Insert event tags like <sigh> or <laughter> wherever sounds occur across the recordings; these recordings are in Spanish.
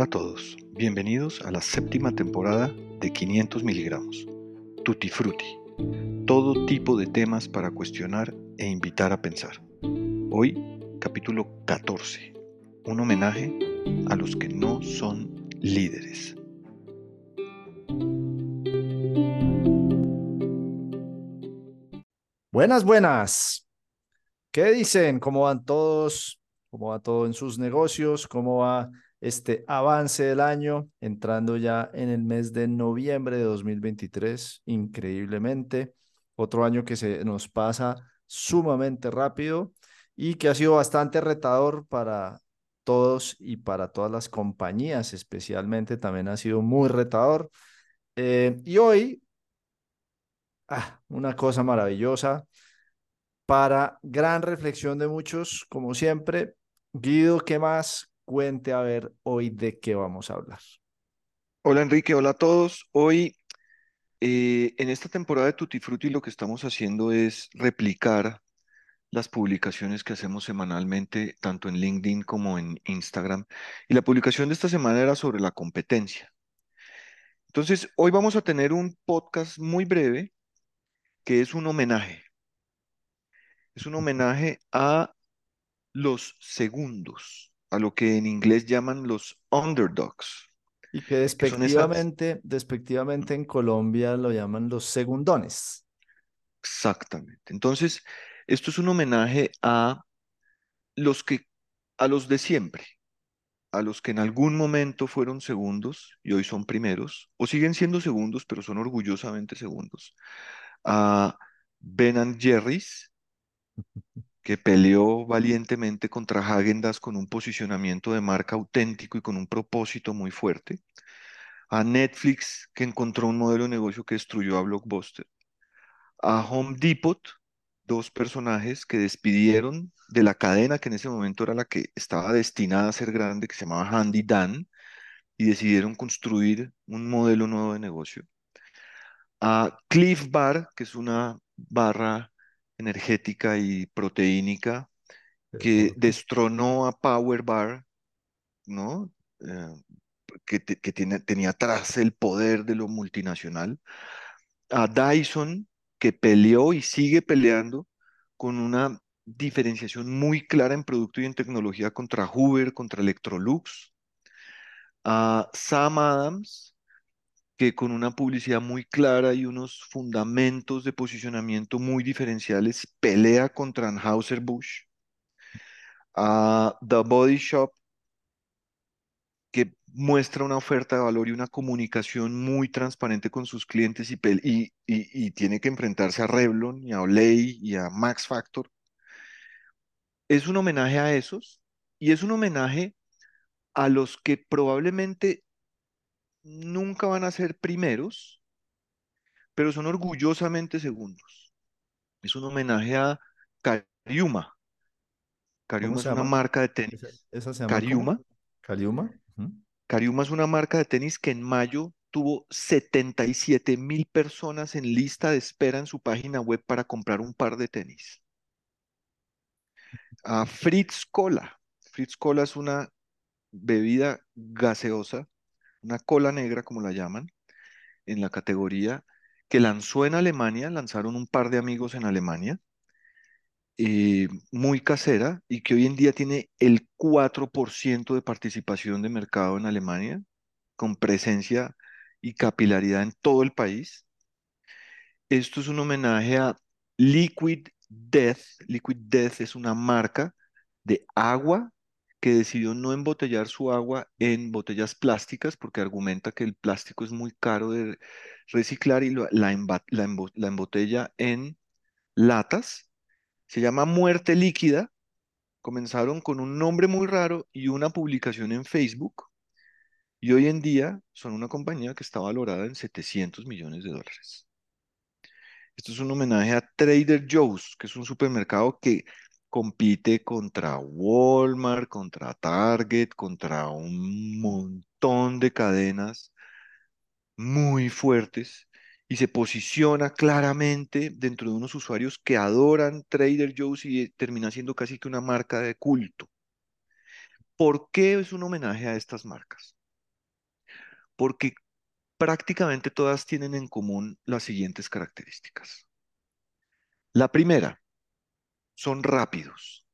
Hola a todos, bienvenidos a la séptima temporada de 500 miligramos. Tutti Frutti, todo tipo de temas para cuestionar e invitar a pensar. Hoy, capítulo 14, un homenaje a los que no son líderes. Buenas, buenas. ¿Qué dicen? ¿Cómo van todos? ¿Cómo va todo en sus negocios? ¿Cómo va este avance del año, entrando ya en el mes de noviembre de 2023, increíblemente. Otro año que se nos pasa sumamente rápido y que ha sido bastante retador para todos y para todas las compañías, especialmente también ha sido muy retador. Eh, y hoy, ah, una cosa maravillosa para gran reflexión de muchos, como siempre. Guido, ¿qué más? Cuente a ver hoy de qué vamos a hablar. Hola Enrique, hola a todos. Hoy eh, en esta temporada de Tutti Frutti lo que estamos haciendo es replicar las publicaciones que hacemos semanalmente, tanto en LinkedIn como en Instagram. Y la publicación de esta semana era sobre la competencia. Entonces, hoy vamos a tener un podcast muy breve que es un homenaje. Es un homenaje a los segundos a lo que en inglés llaman los underdogs. Y que despectivamente, despectivamente en Colombia lo llaman los segundones. Exactamente. Entonces, esto es un homenaje a los que, a los de siempre, a los que en algún momento fueron segundos y hoy son primeros, o siguen siendo segundos, pero son orgullosamente segundos. A Ben and Jerry's, <laughs> que peleó valientemente contra Häagen-Dazs con un posicionamiento de marca auténtico y con un propósito muy fuerte, a Netflix, que encontró un modelo de negocio que destruyó a Blockbuster, a Home Depot, dos personajes que despidieron de la cadena que en ese momento era la que estaba destinada a ser grande, que se llamaba Handy Dan, y decidieron construir un modelo nuevo de negocio. A Cliff Bar, que es una barra energética y proteínica que destronó a Power Bar, ¿no? Eh, que, que tiene, tenía atrás el poder de lo multinacional, a Dyson, que peleó y sigue peleando con una diferenciación muy clara en producto y en tecnología contra Hoover, contra Electrolux, a Sam Adams, que con una publicidad muy clara y unos fundamentos de posicionamiento muy diferenciales pelea contra Anheuser-Busch. A The Body Shop, que muestra una oferta de valor y una comunicación muy transparente con sus clientes y tiene que enfrentarse a Revlon y a Olay y a Max Factor. Es un homenaje a esos y es un homenaje a los que probablemente nunca van a ser primeros, pero son orgullosamente segundos. Es un homenaje a Cariuma. Cariuma es una marca de tenis. ¿Esa, se llama Cariuma. Cariuma. Cariuma es una marca de tenis que en mayo tuvo 77 mil personas en lista de espera en su página web para comprar un par de tenis. A <laughs> Fritz Cola. Fritz Cola es una bebida gaseosa una cola negra, como la llaman, en la categoría que lanzó en Alemania, lanzaron un par de amigos en Alemania, eh, muy casera y que hoy en día tiene el 4% de participación de mercado en Alemania, con presencia y capilaridad en todo el país. Esto es un homenaje a Liquid Death. Liquid Death es una marca de agua que decidió no embotellar su agua en botellas plásticas porque argumenta que el plástico es muy caro de reciclar y la, embotella en latas. Se llama Muerte Líquida. Comenzaron con un nombre muy raro y una publicación en Facebook. Y hoy en día son una compañía que está valorada en 700 millones de dólares. Esto es un homenaje a Trader Joe's, que es un supermercado que compite contra Walmart, contra Target, contra un montón de cadenas muy fuertes y se posiciona claramente dentro de unos usuarios que adoran Trader Joe's y termina siendo casi que una marca de culto. ¿Por qué es un homenaje a estas marcas? porque prácticamente todas tienen en común las siguientes características. La primera, son rápidos,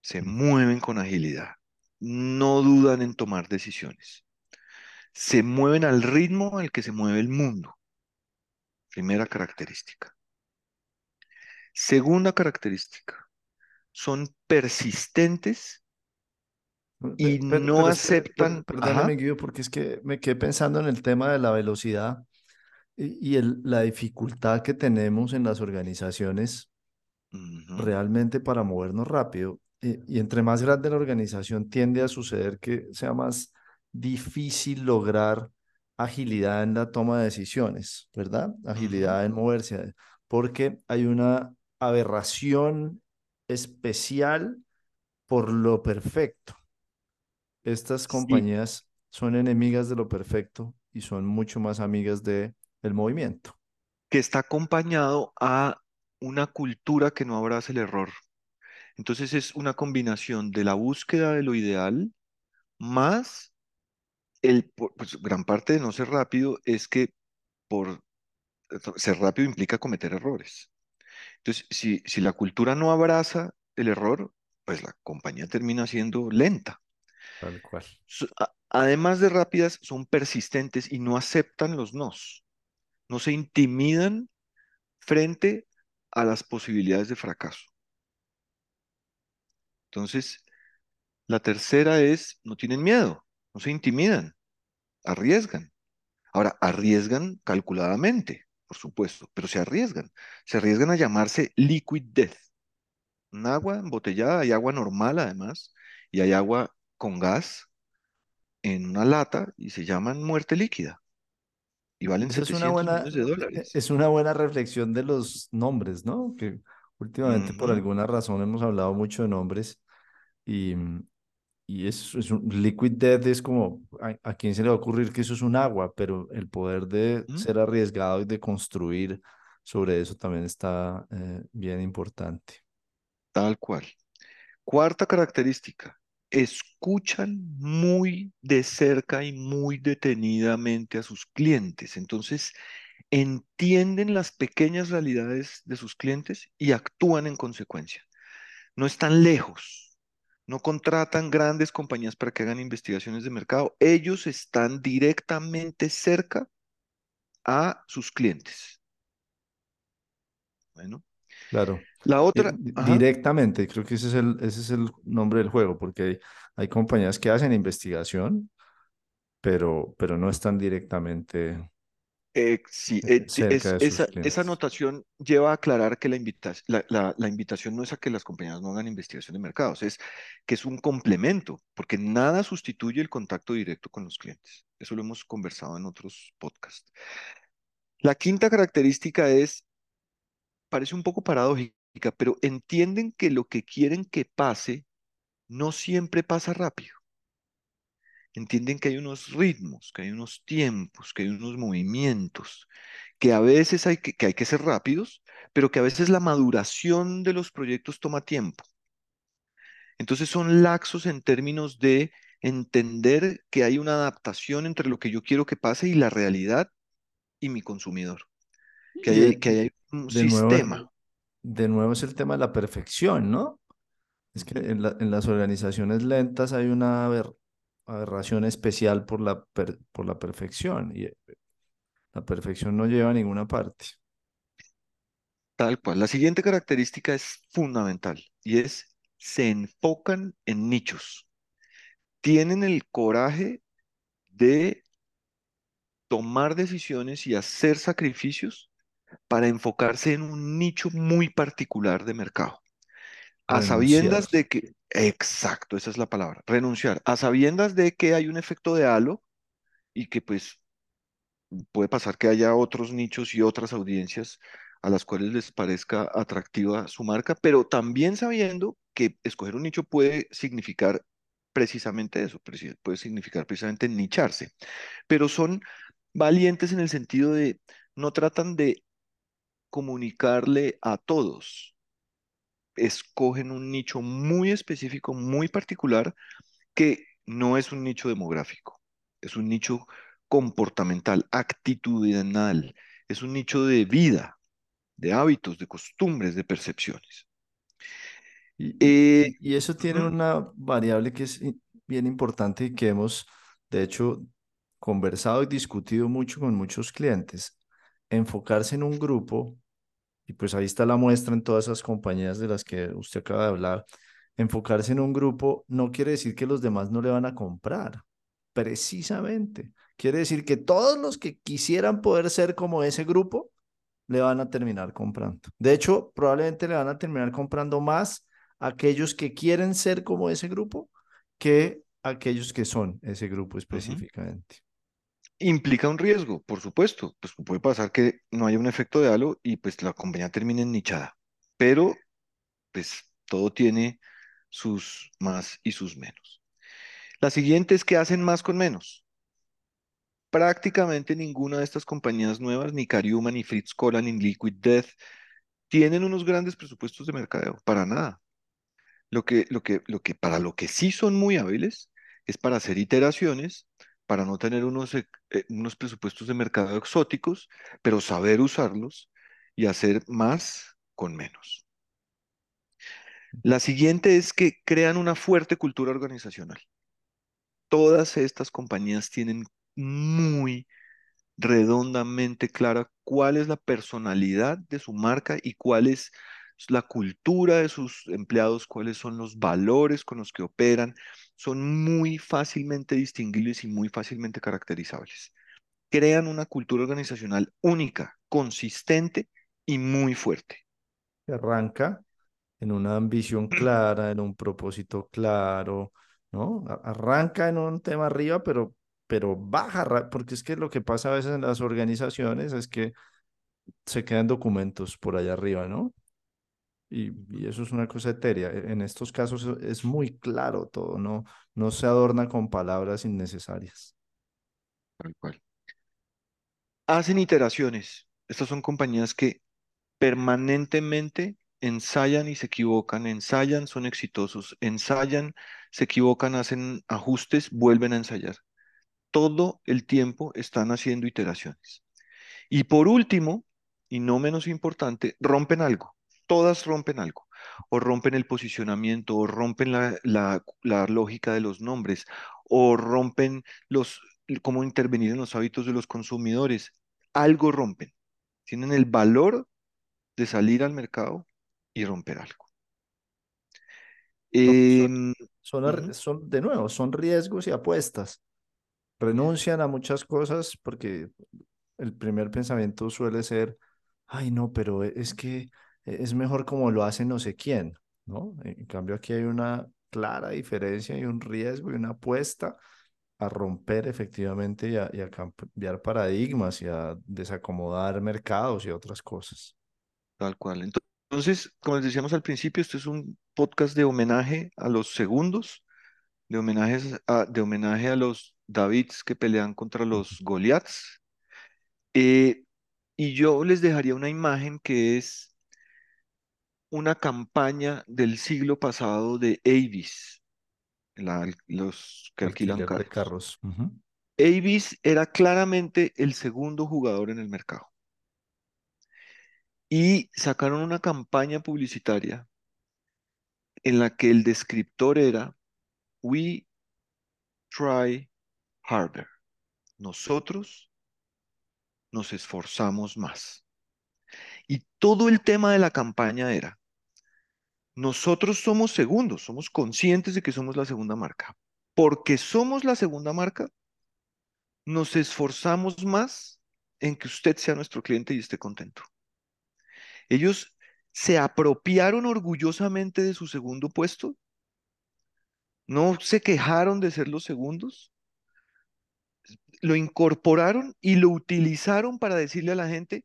se mueven con agilidad, no dudan en tomar decisiones, se mueven al ritmo al que se mueve el mundo. Primera característica. Segunda característica, son persistentes y no aceptan. perdóname, Guido, porque es que me quedé pensando en el tema de la velocidad y, el, la dificultad que tenemos en las organizaciones realmente para movernos rápido. Y, y, entre más grande la organización tiende a suceder que sea más difícil lograr agilidad en la toma de decisiones, ¿verdad? Agilidad en moverse, porque hay una aberración especial por lo perfecto. Estas compañías son enemigas de lo perfecto y son mucho más amigas de el movimiento. Que está acompañado a una cultura que no abraza el error. Entonces es una combinación de la búsqueda de lo ideal más el, pues, gran parte de no ser rápido es que por ser rápido implica cometer errores. Entonces, si, si la cultura no abraza el error, pues la compañía termina siendo lenta. Tal cual. además de rápidas, son persistentes y no aceptan los nos. No se intimidan frente a las posibilidades de fracaso. Entonces, la tercera es, no tienen miedo, no se intimidan, arriesgan. Ahora, arriesgan calculadamente por supuesto, pero se arriesgan. Se arriesgan a llamarse liquid death. Un agua embotellada, hay agua normal además, y hay agua con gas en una lata y se llaman muerte líquida. Y valen es una buena, millones de dólares. Es una buena reflexión de los nombres, ¿no? Que últimamente por alguna razón hemos hablado mucho de nombres y, y es, es un liquid death es como, ¿a, quién se le va a ocurrir que eso es un agua? Pero el poder de ser arriesgado y de construir sobre eso también está eh, bien importante. Tal cual. Cuarta característica, escuchan muy de cerca y muy detenidamente a sus clientes. Entonces, entienden las pequeñas realidades de sus clientes y actúan en consecuencia. No están lejos, no contratan grandes compañías para que hagan investigaciones de mercado. Ellos están directamente cerca a sus clientes. Bueno. Claro. La otra. Eh, directamente, creo que ese es el, ese es el nombre del juego, porque hay, hay compañías que hacen investigación, pero, pero no están directamente eh, sí, eh, esa, esa anotación lleva a aclarar que la, la, la, invitación no es a que las compañías no hagan investigación de mercados, es que es un complemento, porque nada sustituye el contacto directo con los clientes. Eso lo hemos conversado en otros podcasts. La quinta característica es, parece un poco paradójica, pero entienden que lo que quieren que pase no siempre pasa rápido entienden que hay unos ritmos, que hay unos tiempos, que hay unos movimientos, que a veces hay que, hay que ser rápidos, pero que a veces la maduración de los proyectos toma tiempo. Entonces son laxos en términos de entender que hay una adaptación entre lo que yo quiero que pase y la realidad y mi consumidor. Que hay, que hay un sistema. De nuevo es el tema de la perfección, ¿no? Es que en, las organizaciones lentas hay una, aberración especial por la, por la perfección y la perfección no lleva a ninguna parte. Tal cual. La siguiente característica es fundamental y es se enfocan en nichos. Tienen el coraje de tomar decisiones y hacer sacrificios para enfocarse en un nicho muy particular de mercado. A sabiendas de que, exacto, esa es la palabra, renunciar, a sabiendas de que hay un efecto de halo y que pues puede pasar que haya otros nichos y otras audiencias a las cuales les parezca atractiva su marca, pero también sabiendo que escoger un nicho puede significar precisamente eso, puede significar precisamente nicharse, pero son valientes en el sentido de no tratan de comunicarle a todos, escogen un nicho muy específico, muy particular, que no es un nicho demográfico, es un nicho comportamental, actitudinal, es un nicho de vida, de hábitos, de costumbres, de percepciones. Y, Eh, y- eso tiene una variable que es bien importante y que hemos, de hecho, conversado y discutido mucho con muchos clientes. Enfocarse en un grupo, y pues ahí está la muestra en todas esas compañías de las que usted acaba de hablar. Enfocarse en un grupo no quiere decir que los demás no le van a comprar, precisamente. Quiere decir que todos los que quisieran poder ser como ese grupo, le van a terminar comprando. De hecho, probablemente le van a terminar comprando más aquellos que quieren ser como ese grupo que aquellos que son ese grupo específicamente. Implica un riesgo, por supuesto, pues puede pasar que no haya un efecto de halo y pues la compañía termine nichada, pero pues todo tiene sus más y sus menos. La siguiente es que hacen más con menos. Prácticamente ninguna de estas compañías nuevas, ni Cariuma, ni Fritz Cola, ni Liquid Death, tienen unos grandes presupuestos de mercadeo, para nada. Lo que, lo que, lo que, para lo que sí son muy hábiles es para hacer iteraciones, para no tener unos, eh, unos presupuestos de mercadeo exóticos, pero saber usarlos y hacer más con menos. La siguiente es que crean una fuerte cultura organizacional. Todas estas compañías tienen muy redondamente clara cuál es la personalidad de su marca y cuál es la cultura de sus empleados, cuáles son los valores con los que operan. Son muy fácilmente distinguibles y muy fácilmente caracterizables. Crean una cultura organizacional única, consistente y muy fuerte. Arranca en una ambición <clears throat> clara, en un propósito claro, ¿no? Arranca en un tema arriba, pero, pero baja, porque es que lo que pasa a veces en las organizaciones es que se quedan documentos por allá arriba, ¿no? Y, eso es una cosa etérea. E- En estos casos e- es muy claro todo, no, no se adorna con palabras innecesarias. Tal cual. Hacen iteraciones. Estas son compañías que permanentemente ensayan y se equivocan, ensayan, son exitosos, ensayan, se equivocan, hacen ajustes, vuelven a ensayar. Todo el tiempo están haciendo iteraciones. Y por último, y no menos importante, rompen algo. Todas rompen algo. O rompen el posicionamiento, o rompen la, la- la lógica de los nombres, o rompen los, cómo intervenir en los hábitos de los consumidores. Algo rompen. Tienen el valor de salir al mercado y romper algo. Son, son, Em, son, de nuevo, son riesgos y apuestas. Renuncian a muchas cosas porque el primer pensamiento suele ser, ay, no, pero e- es que es mejor como lo hace no sé quién, ¿no? En cambio, aquí hay una clara diferencia y un riesgo y una apuesta a romper efectivamente y a, y a cambiar paradigmas y a desacomodar mercados y otras cosas. tal cual. Ento- Entonces, como les decíamos al principio, este es un podcast de homenaje a los segundos, de homenajes a, de homenaje a los Davids que pelean contra los Goliaths. Eh, y yo les dejaría una imagen que es una campaña del siglo pasado de Avis, la- los que alquilan Alquiler de carros. Avis era claramente el segundo jugador en el mercado y sacaron una campaña publicitaria en la que el descriptor era We try harder. Nosotros nos esforzamos más. Y todo el tema de la campaña era, nosotros somos segundos, somos conscientes de que somos la segunda marca. Porque somos la segunda marca, nos esforzamos más en que usted sea nuestro cliente y esté contento. Ellos se apropiaron orgullosamente de su segundo puesto, no se quejaron de ser los segundos, lo incorporaron y lo utilizaron para decirle a la gente,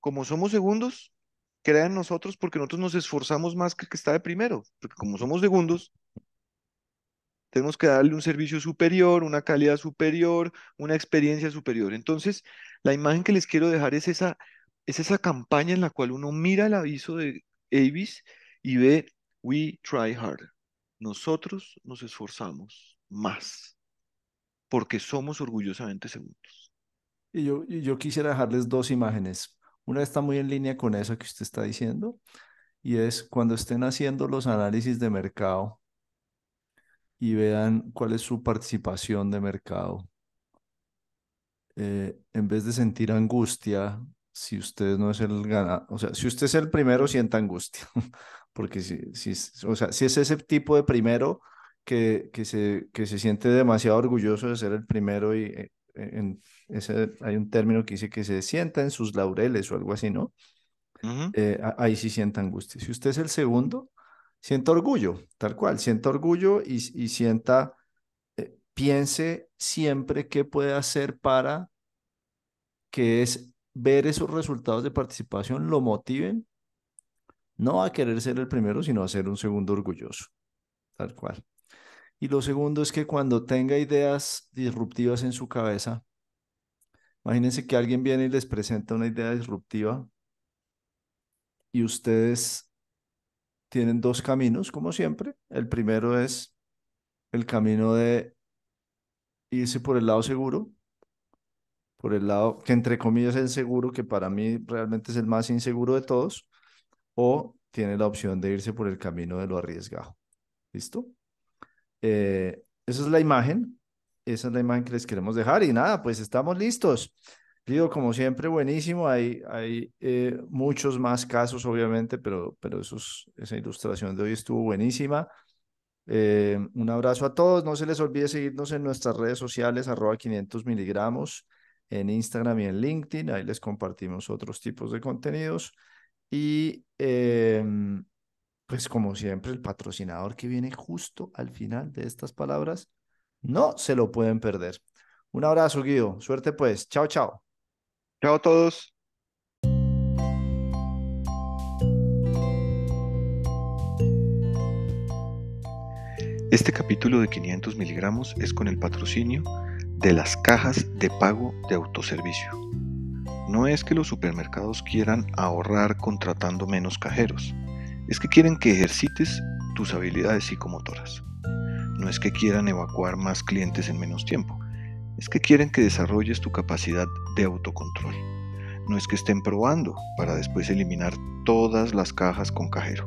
como somos segundos, crean nosotros porque nosotros nos esforzamos más que el que está de primero, porque como somos segundos, tenemos que darle un servicio superior, una calidad superior, una experiencia superior. Entonces, la imagen que les quiero dejar es esa, es esa campaña en la cual uno mira el aviso de Avis y ve, we try hard. Nosotros nos esforzamos. más, porque somos orgullosamente segundos. Y yo, y yo quisiera dejarles dos imágenes. Una está muy en línea con eso que usted está diciendo, y es cuando estén haciendo los análisis de mercado y vean cuál es su participación de mercado. Eh, en vez de sentir angustia, si usted no es el ganador, o sea, si usted es el primero, sienta angustia, <laughs> porque si, si, o sea, si es ese tipo de primero que, que, se, que se siente demasiado orgulloso de ser el primero y eh, en ese, hay un término que dice que se sienta en sus laureles o algo así, ¿no? Eh, ahí sí sienta angustia. Si usted es el segundo, sienta orgullo, tal cual, sienta orgullo y, y sienta, eh, piense siempre qué puede hacer para que es ver esos resultados de participación lo motiven, no a querer ser el primero, sino a ser un segundo orgulloso, tal cual. Y lo segundo es que cuando tenga ideas disruptivas en su cabeza, imagínense que alguien viene y les presenta una idea disruptiva y ustedes tienen dos caminos, como siempre. El primero es el camino de irse por el lado seguro, por el lado que entre comillas es el seguro, que para mí realmente es el más inseguro de todos, o tiene la opción de irse por el camino de lo arriesgado. ¿Listo? Eh, esa es la imagen, esa es la imagen que les queremos dejar y nada, pues estamos listos. Digo, como siempre, buenísimo. Hay, hay eh, muchos más casos, obviamente, pero, pero esa ilustración de hoy estuvo buenísima. Eh, un abrazo a todos. No se les olvide seguirnos en nuestras redes sociales, arroba 500 miligramos, en Instagram y en LinkedIn. Ahí les compartimos otros tipos de contenidos. Y em, pues como siempre, el patrocinador que viene justo al final de estas palabras, no se lo pueden perder. Un abrazo, Guido. Suerte pues. Chao, chao. Chao a todos. Este capítulo de 500 miligramos es con el patrocinio de las cajas de pago de autoservicio. No es que los supermercados quieran ahorrar contratando menos cajeros, es que quieren que ejercites tus habilidades psicomotoras. No es que quieran evacuar más clientes en menos tiempo, es que quieren que desarrolles tu capacidad de autocontrol. No es que estén probando para después eliminar todas las cajas con cajero.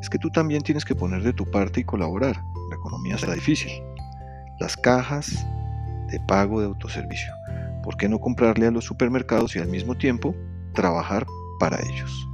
Es que tú también tienes que poner de tu parte y colaborar. La economía será difícil. Las cajas de pago de autoservicio. ¿Por qué no comprarle a los supermercados y al mismo tiempo trabajar para ellos?